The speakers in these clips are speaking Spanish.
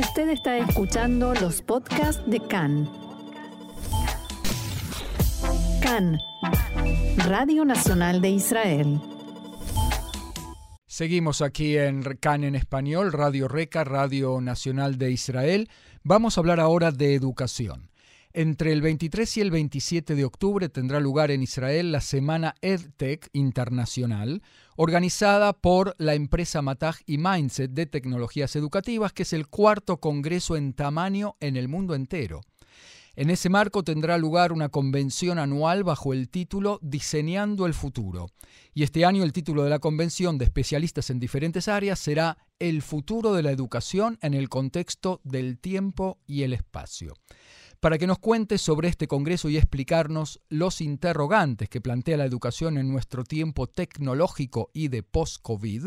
Usted está escuchando los podcasts de CAN. CAN, Radio Nacional de Israel. Seguimos aquí en CAN en español, Radio Reca, Radio Nacional de Israel. Vamos a hablar ahora de educación. Entre el 23 y el 27 de octubre tendrá lugar en Israel la Semana EdTech Internacional, organizada por la empresa Matag y Mindset de Tecnologías Educativas, que es el cuarto congreso en tamaño en el mundo entero. En ese marco tendrá lugar una convención anual bajo el título Diseñando el Futuro. Y este año el título de la convención de especialistas en diferentes áreas será El futuro de la educación en el contexto del tiempo y el espacio. Para que nos cuente sobre este Congreso y explicarnos los interrogantes que plantea la educación en nuestro tiempo tecnológico y de post-COVID,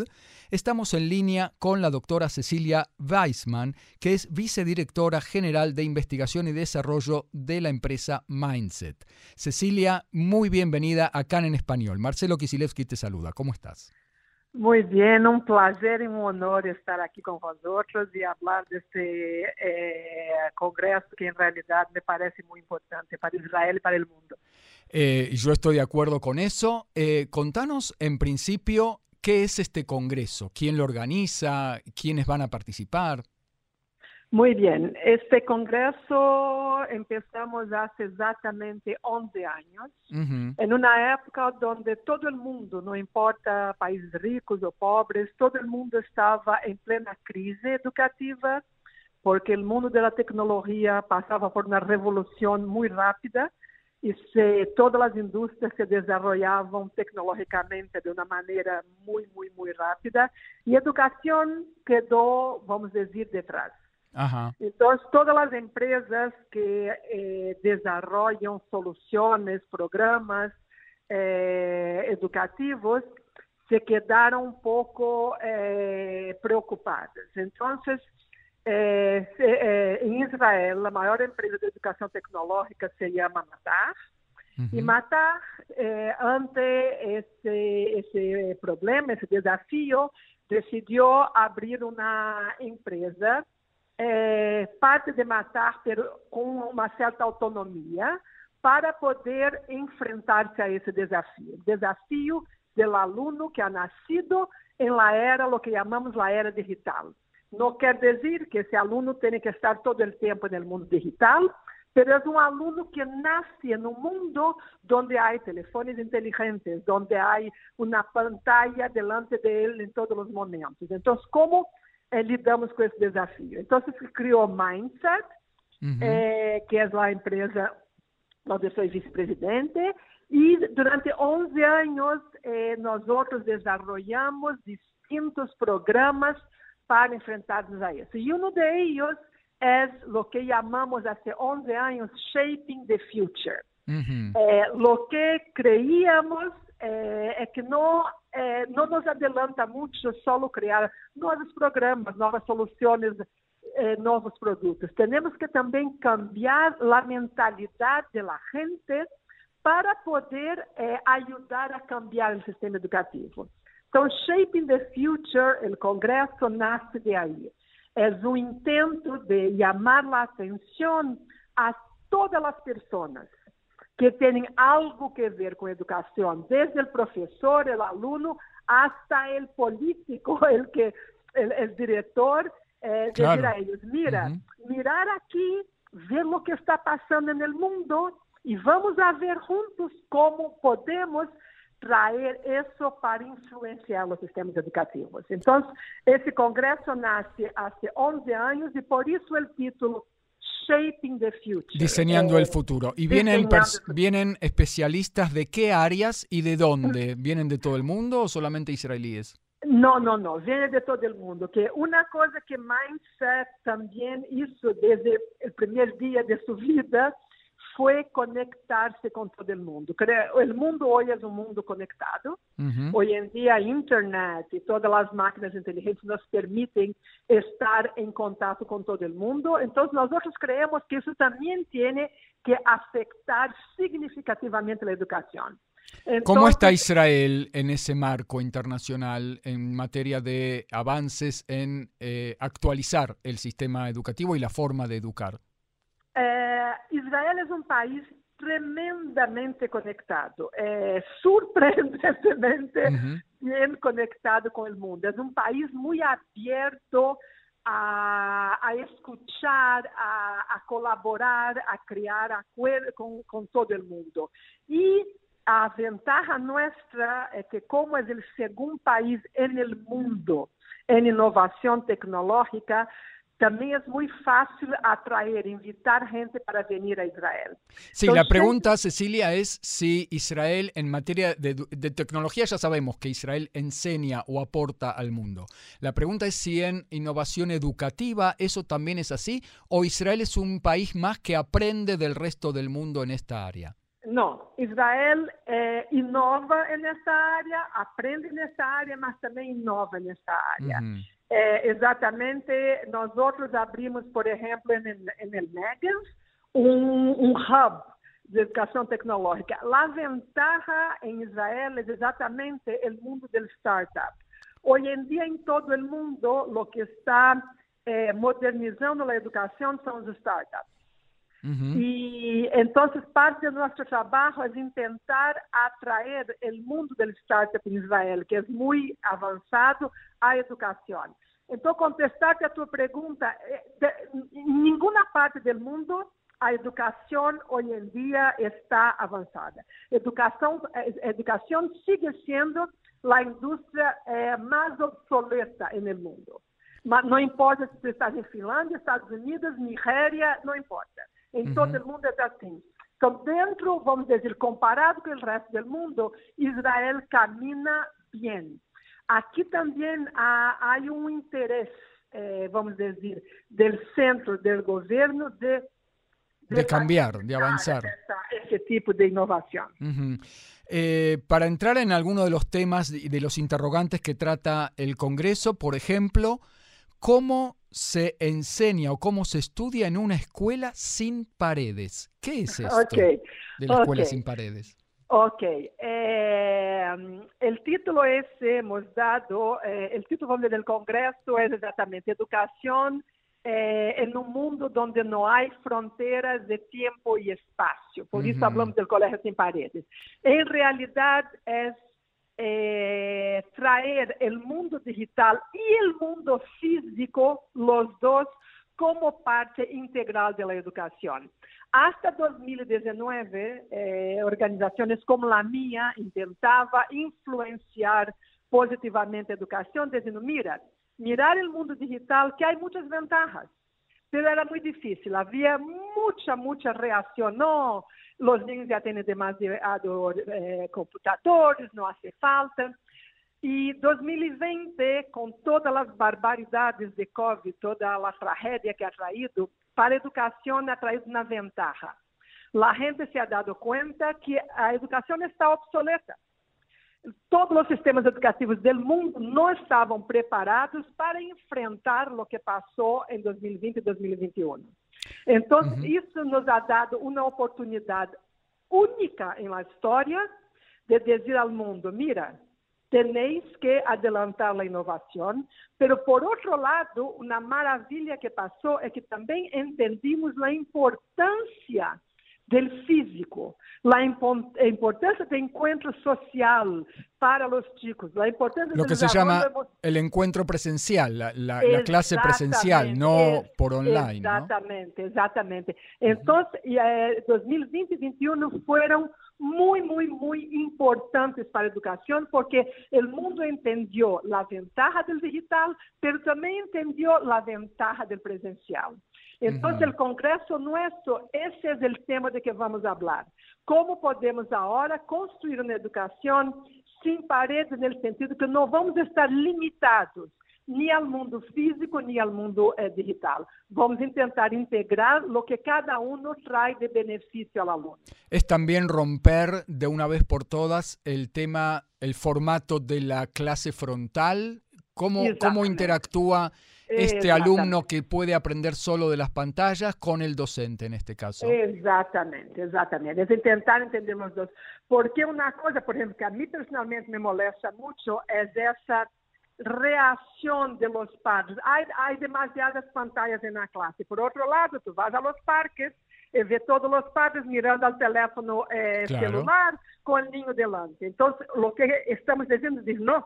estamos en línea con la doctora Cecilia Weissman, que es vicedirectora general de investigación y desarrollo de la empresa Mindset. Cecilia, muy bienvenida acá en Español. Marcelo Kisilevsky te saluda. ¿Cómo estás? Muy bien, un placer y un honor estar aquí con vosotros y hablar de este eh, congreso que en realidad me parece muy importante para Israel y para el mundo. Eh, yo estoy de acuerdo con eso. Eh, contanos en principio qué es este congreso, quién lo organiza, quiénes van a participar. Muy bien, este congreso empezamos hace exactamente 11 años, en una época donde todo el mundo, no importa países ricos o pobres, todo el mundo estaba en plena crisis educativa, porque el mundo de la tecnología pasaba por una revolución muy rápida y se, todas las industrias se desarrollaban tecnológicamente de una manera muy, muy, muy rápida y educación quedó, vamos a decir, detrás. Entonces, todas las empresas que eh, desarrollan soluciones, programas eh, educativos, se quedaron un poco eh, preocupadas. Entonces, en Israel, la mayor empresa de educación tecnológica se llama Matar. Y Matar, ante ese, ese problema, ese desafío, decidió abrir una empresa é, parte de matar com uma certa autonomia para poder enfrentar-se a esse desafio. Desafio do aluno que ha nascido em la era, lo que chamamos la era digital. Não quer dizer que esse aluno tenha que estar todo o tempo no mundo digital, mas é um aluno que nasce no mundo onde há telefones inteligentes, onde há uma pantalla delante dele em todos os momentos. Então, como eh, lidamos com esse desafio. Então, se criou Mindset, uhum. eh, que é a empresa onde eu sou vice-presidente, e durante 11 anos eh, nós outros desenvolvemos distintos programas para enfrentarmos a isso. E um deles é o que chamamos há 11 anos Shaping the Future. Uhum. Eh, o que creíamos é, é que não, eh, nos adelanta muito solo criar novos programas, novas soluções, é, novos produtos. Temos que também cambiar a mentalidade da gente para poder é, ajudar a cambiar o sistema educativo. Então, Shaping the Future, o Congresso nasce de aí. É um intento de chamar a atenção a todas as pessoas que têm algo que ver com educação, desde o professor, o aluno, até o político, o que o diretor, eh, claro. a eles: mira, uhum. mirar aqui, ver o que está passando no mundo e vamos a ver juntos como podemos trazer isso para influenciar os sistemas educativos. Então, esse congresso nasce há 11 anos e por isso o título Shaping the Future. Diseñando el eh, futuro. ¿Y vienen, vienen especialistas de qué áreas y de dónde? ¿Vienen de todo el mundo o solamente israelíes? No, no, no, viene de todo el mundo. Que una cosa que Mindset también hizo desde el primer día de su vida fue conectarse con todo el mundo. El mundo hoy es un mundo conectado. Hoy en día Internet y todas las máquinas inteligentes nos permiten estar en contacto con todo el mundo. Entonces nosotros creemos que eso también tiene que afectar significativamente la educación. ¿Cómo está Israel en ese marco internacional en materia de avances en eh, actualizar el sistema educativo y la forma de educar? É, Israel é um país tremendamente conectado, é surpreendentemente uhum. bem conectado com o mundo. É um país muito aberto a, a a, a, colaborar, a criar acordos com, com todo o mundo. E a ventaja nossa é que, como é o segundo país no mundo em inovação tecnológica, también es muy fácil atraer, invitar gente para venir a Israel. Sí, la pregunta, Cecilia, es si Israel en materia de, tecnología, ya sabemos que Israel enseña o aporta al mundo. La pregunta es si en innovación educativa eso también es así o Israel es un país más que aprende del resto del mundo en esta área. No, Israel eh, innova en esta área, aprende en esta área, mas también innova en esta área. É, exatamente, nós outros abrimos, por exemplo, em el Megas, um, um hub de educação tecnológica. A ventaja em Israel é exatamente o mundo do startup. Hoje em dia, em todo o mundo, o que está eh, modernizando a educação são os startups. Uhum. então, parte do nosso trabalho é tentar atrair o mundo do startup em Israel, que é muito avançado, a educação. Então, contestar a tua pergunta, eh, em nenhuma parte do mundo a educação hoje em dia está avançada. Educação, eh, educação, sigue sendo a indústria eh, obsoleta no mundo. Mas não importa se você estás em Finlândia, Estados Unidos, Nigéria, não importa. Em todo o mundo é assim. Então, dentro, vamos dizer, comparado com o resto do mundo, Israel camina bem. Aqui também há, há um interesse, eh, vamos dizer, do centro do governo de de, de cambiar, de avanzar. Ese tipo de innovación. Uh -huh. eh, para entrar en alguno de los temas y de los interrogantes que trata el Congreso, por ejemplo, ¿cómo se enseña o cómo se estudia en una escuela sin paredes? ¿Qué es esto okay. de la escuela sin paredes? Ok, eh, el título ese hemos dado, eh, el título del Congreso es exactamente Educación eh, en un mundo donde no hay fronteras de tiempo y espacio. Por eso hablamos del Colegio Sin Paredes. En realidad es traer el mundo digital y el mundo físico, los dos, como parte integral de la educación. Hasta 2019, eh, organizações como a minha intentava influenciar positivamente a educação, dizendo, mira, mirar o mundo digital, que há muitas vantagens, mas era muito difícil, havia muita, muita reação, não, os niños já têm demasiado eh, computadores, não hace falta. E 2020, com todas as barbaridades de Covid, toda a tragédia que ha traído, para a educação ha traído uma ventaja. A gente se ha dado conta que a educação está obsoleta. Todos os sistemas educativos do mundo não estavam preparados para enfrentar o que passou em 2020 e 2021. Então, uhum. isso nos ha dado uma oportunidade única em la história de dizer ao mundo: mira, tenéis que adelantar la innovación, pero por otro lado, una maravilla que pasó es que también entendimos la importancia del físico, la importancia del encuentro social para los chicos, la importancia lo que se llama el encuentro presencial, la, la, clase presencial, no por online. Exactamente, exactamente. Entonces, eh, 2020 y 2021 fueron muy, muy, muy importantes para la educación porque el mundo entendió la ventaja del digital, pero también entendió la ventaja del presencial. Entonces, el Congreso nuestro, ese es el tema de que vamos a hablar. ¿Cómo podemos ahora construir una educación sin paredes en el sentido que no vamos a estar limitados ni al mundo físico ni al mundo eh, digital. Vamos a intentar integrar lo que cada uno trae de beneficio al alumno. Es también romper de una vez por todas el tema, el formato de la clase frontal, cómo, cómo interactúa este alumno que puede aprender solo de las pantallas con el docente en este caso. Exatamente, exatamente. Es intentar entender los dos. Porque una cosa, por ejemplo, que a mí personalmente me molesta mucho es esa reação de los padres. Há, há demasiadas pantallas na classe. Por outro lado, tu vas a los parques e vê todos os padres mirando ao teléfono eh, claro. celular com o niño delante. Então, o que estamos dizendo é não.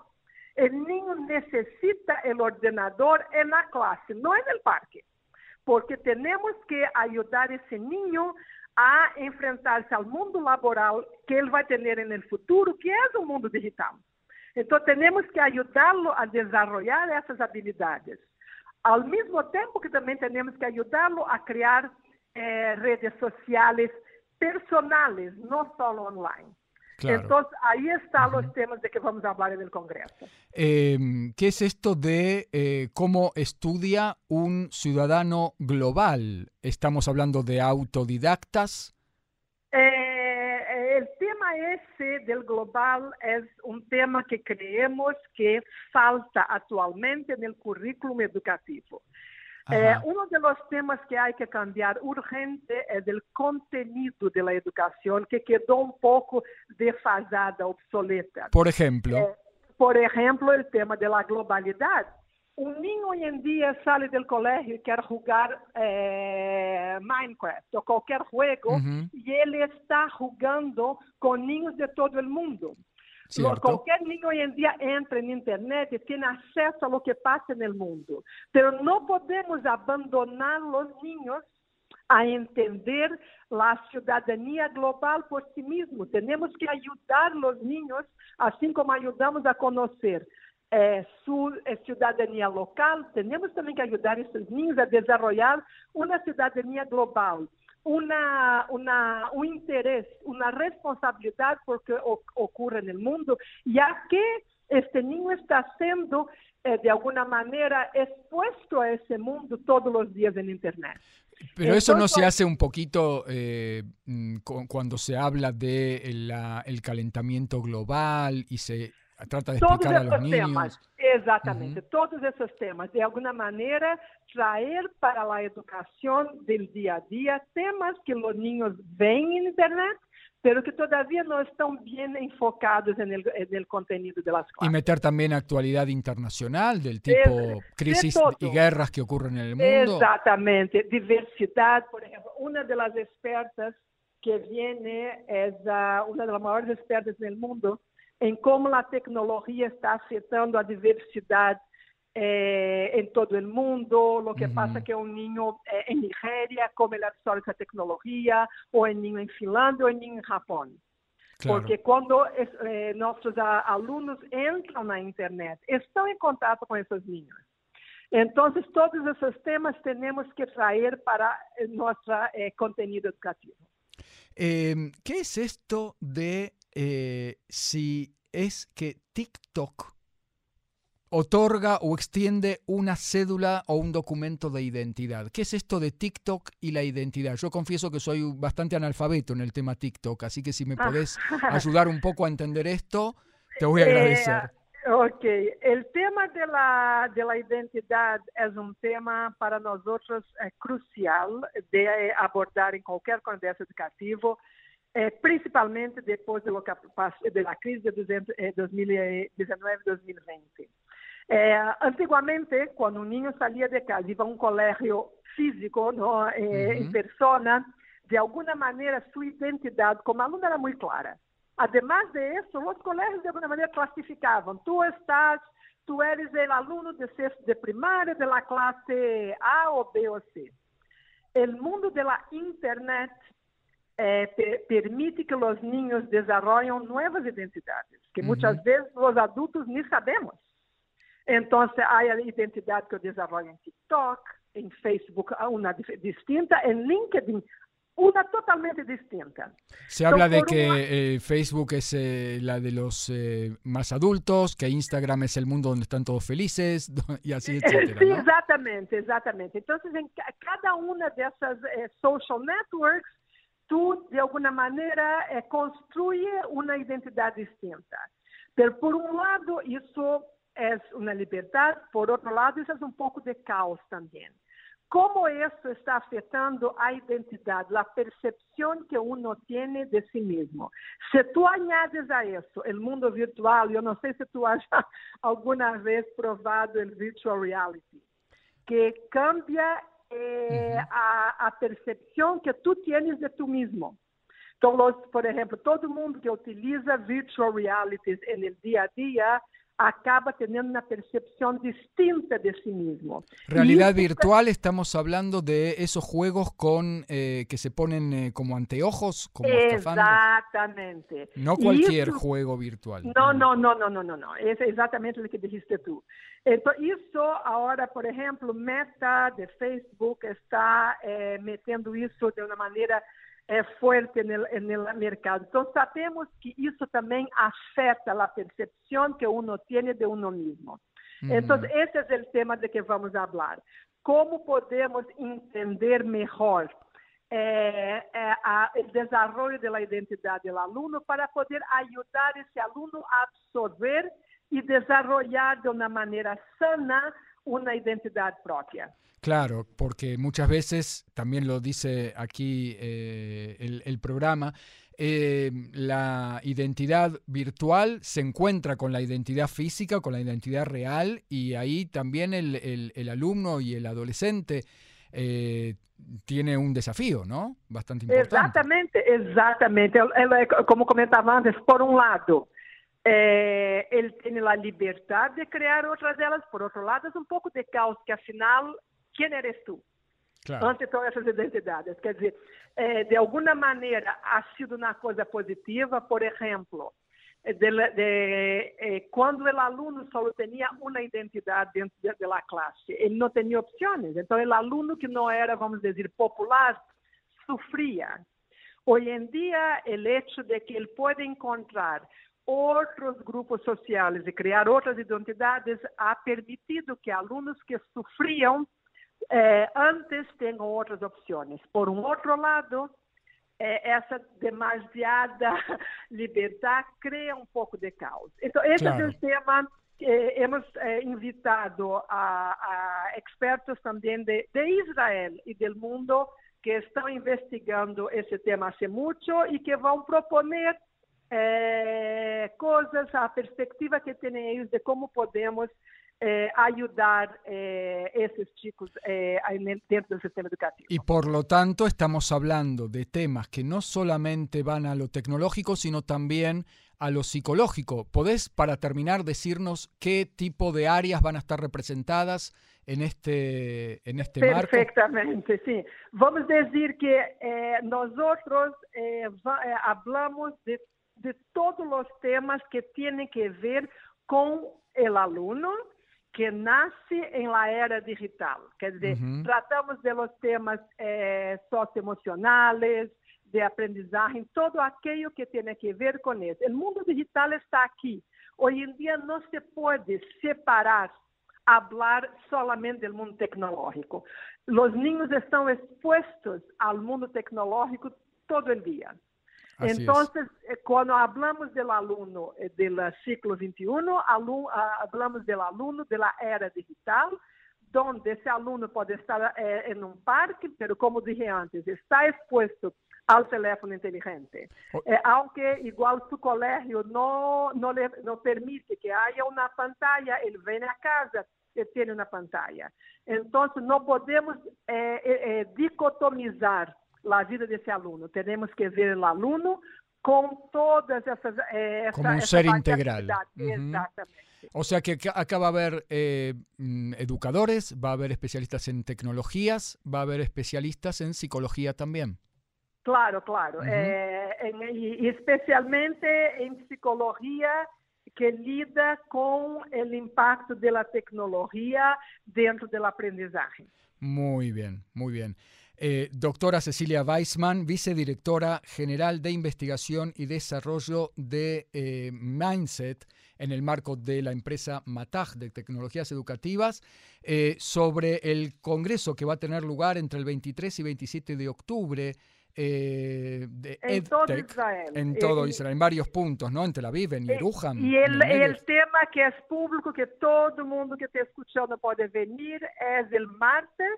O niño necesita o ordenador na classe, não no parque, porque temos que ajudar esse ese niño a enfrentarse ao mundo laboral que ele vai ter no futuro, que é o mundo digital. Então, temos que ajudá-lo a desarrollar essas habilidades. ao mesmo tempo que também temos que ajudá-lo a criar eh, redes sociais personais, não só online. Claro. Entonces, ahí están los temas de que vamos a hablar en el Congreso. Eh, ¿Qué es esto de eh, cómo estudia un ciudadano global? ¿Estamos hablando de autodidactas? Eh, el tema ese del global es un tema que creemos que falta actualmente en el currículum educativo. É, um dos temas que há que cambiar urgente é o conteúdo da educação, que quedou um pouco defasada, obsoleta. Por exemplo? É, por exemplo, o tema da globalidade. Um ninho hoje em dia sai do colégio e quer jogar é, Minecraft ou qualquer jogo uhum. e ele está jogando com ninhos de todo o mundo. Cierto. Cualquier niño hoy en día entra en Internet y tiene acceso a lo que pasa en el mundo. Pero no podemos abandonar los niños a entender la ciudadanía global por sí mismos. Tenemos que ayudar a los niños, así como ayudamos a conocer eh, su eh, ciudadanía local, tenemos también que ayudar a esos niños a desarrollar una ciudadanía global una, una, un interés, una responsabilidad por que ocurre en el mundo, ya que este niño está siendo eh, de alguna manera expuesto a ese mundo todos los días en Internet. Pero eso no se hace un poquito eh, mm, cuando se habla de la, el calentamiento global y se Trata de todos esses né, temas, exatamente, uhum. todos esses temas, de alguma maneira, trazer para a educação do dia a dia temas que os niños veem na internet, mas que ainda não estão bem enfocados no conteúdo en el contenido de las clases. Y meter también internacional do tipo de, e guerras que ocorrem no mundo. exatamente. Diversidade por exemplo. Uma das expertas que vem é uma das maiores expertas no mundo, em como a tecnologia está afetando a diversidade eh, em todo o mundo, o que uhum. passa que um ninho eh, em Nigéria, como ele absorve essa tecnologia, ou um ninho em Finlândia, ou um ninho em Japão. Claro. Porque quando eh, nossos alunos entram na internet, estão em contato com esses ninhos. Então, todos esses temas temos que trazer para nosso eh, conteúdo educativo. ¿Qué es esto de eh, si es que TikTok otorga o extiende una cédula o un documento de identidad. ¿Qué es esto de TikTok y la identidad? Yo confieso que soy bastante analfabeto en el tema TikTok, así que si me podés ayudar un poco a entender esto, te voy a eh, agradecer. ok, el tema de la, de la identidad es un tema para nosotros eh, crucial de abordar en cualquier congreso educativo é, principalmente depois de da crise de 2019-2020. É, antigamente, quando um ninho saía de casa e ia a um colégio físico, é, uhum. em persona, de alguma maneira sua identidade como aluno era muito clara. Además de isso, os colégios de alguma maneira classificavam. Tu estás, tu eres o aluno de sexto de primária de la classe A ou B ou C. O mundo da internet eh, permite que os niños desarrollen novas identidades, que uhum. muitas vezes os adultos nem sabemos. Então, há a identidade que eu desenvolvo em TikTok, em Facebook, uma distinta, em LinkedIn, una totalmente distinta. Se habla de que una... eh, Facebook es eh, la de los eh, más adultos, que Instagram es el mundo donde están todos felices y así, etcétera. Sí, ¿no? Exactamente, exactamente. Entonces, en cada una de esas eh, social networks, tu, de alguma maneira, é, construye uma identidade distinta. Pero, por um lado, isso é uma liberdade, por outro lado, isso é um pouco de caos também. Como isso está afetando a identidade, a percepção que uno tem de si mesmo? Se tu añades a isso o mundo virtual, eu não sei se tu has alguma vez provado o virtual reality, que cambia eh, a, a percepção que tu tienes de tu mesmo. Então, por exemplo, todo mundo que utiliza virtual realities no dia a dia acaba teniendo una percepción distinta de sí mismo. Realidad virtual, estamos hablando de esos juegos con eh, que se ponen eh, como anteojos, como Exactamente. No cualquier juego virtual. No, no, no, no, no, no, no. Es exactamente lo que dijiste tú. Entonces, eso ahora, por ejemplo, Meta de Facebook está eh, metiendo eso de una manera é forte no mercado. Então, sabemos que isso também afeta a percepção que uno tem de uno mesmo. Uhum. Então, esse é o tema de que vamos falar. Como podemos entender melhor é, é, a, o desenvolvimento da identidade do aluno para poder ajudar esse aluno a absorver e desenvolver de uma maneira sana uma identidade própria. Claro, porque muchas veces, también lo dice aquí eh, el, programa, eh, la identidad virtual se encuentra con la identidad física, con la identidad real, y ahí también el, alumno y el adolescente eh, tiene un desafío, ¿no? Bastante importante. Exactamente, exactamente. Como comentaba antes, por un lado, él tiene la libertad de crear otras de ellas, por otro lado, es un poco de caos que al final quem eres tu? Claro. Ante todas essas identidades. Quer dizer, é, de alguma maneira, ha sido uma coisa positiva, por exemplo, de, de, eh, quando o aluno só tinha uma identidade dentro da de, classe, ele não tinha opções. Então, o aluno que não era, vamos dizer, popular, sofria. Hoje em dia, o hecho de que ele pode encontrar outros grupos sociais e criar outras identidades ha permitido que alunos que sofriam eh, antes tenham outras opções. Por um outro lado, eh, essa demasiada liberdade cria um pouco de caos. Então, esse claro. é o tema que hemos eh, invitado a, a, expertos também de, de, Israel e do mundo que estão investigando esse tema há muito e que vão proponer eh, coisas, a perspectiva que têm de como podemos eh, ayudar eh, esos chicos eh, dentro del sistema educativo. Y por lo tanto estamos hablando de temas que no solamente van a lo tecnológico, sino también a lo psicológico. ¿Podés, para terminar, decirnos qué tipo de áreas van a estar representadas en este, en este marco? Perfectamente, sí. Vamos a decir que eh, nosotros va, hablamos de, de todos los temas que tienen que ver con el alumno, que nasce em la era digital. Quer dizer, uhum. tratamos de los temas eh, socioemocionais, de aprendizagem, todo aquilo que tem a ver com isso. O mundo digital está aqui. Hoje em dia não se pode separar, falar solamente do mundo tecnológico. Os ninhos estão expostos ao mundo tecnológico todo o dia então Entonces, eh, es. cuando hablamos del alumno eh, del siglo do alum, ah, hablamos del alumno de la era digital, donde ese alumno puede estar eh, en un parque, pero como dije antes, está expuesto al teléfono inteligente. Oh. Eh, aunque igual su colegio no, no, le, no permite que haya una pantalla, él viene a casa y tiene una pantalla. Entonces, no podemos eh, eh dicotomizar a vida desse aluno. Temos que ver o aluno com todas essas. Eh, Como um ser integral. Exatamente. O sea que acá va a haber eh, mm, educadores, va a haber especialistas en tecnologías, va a haber especialistas en psicología también. Claro, claro. Uh -huh. eh, en, y especialmente en psicología que lida con el impacto de la tecnología dentro del aprendizaje. Muy bien, muy bien. Eh, doctora Cecilia Weissman, vicedirectora general de investigación y desarrollo de eh, Mindset en el marco de la empresa Mataj de Tecnologías Educativas, eh, sobre el congreso que va a tener lugar entre el 23 y 27 de octubre de en todo Israel. en todo Israel, en varios puntos, ¿no? En Tel Aviv, en en el, el el tema que es público, que todo mundo que está escuchando puede venir, es el martes,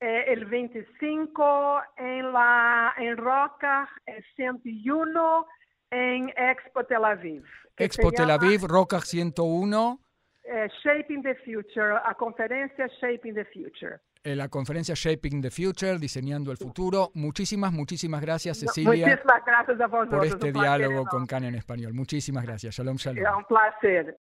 eh, el 25 en, la, en Roca, en 101, en Expo Tel Aviv. Expo Tel Aviv, Roca 101, eh, Shaping the Future, a conferencia Shaping the Future. en la conferencia Shaping the Future, Diseñando el Futuro. Muchísimas, muchísimas gracias, Cecilia, Muchísimas gracias a vosotros. por un este placer diálogo enorme. con CAN en español. Muchísimas gracias. Shalom, shalom. Um placer.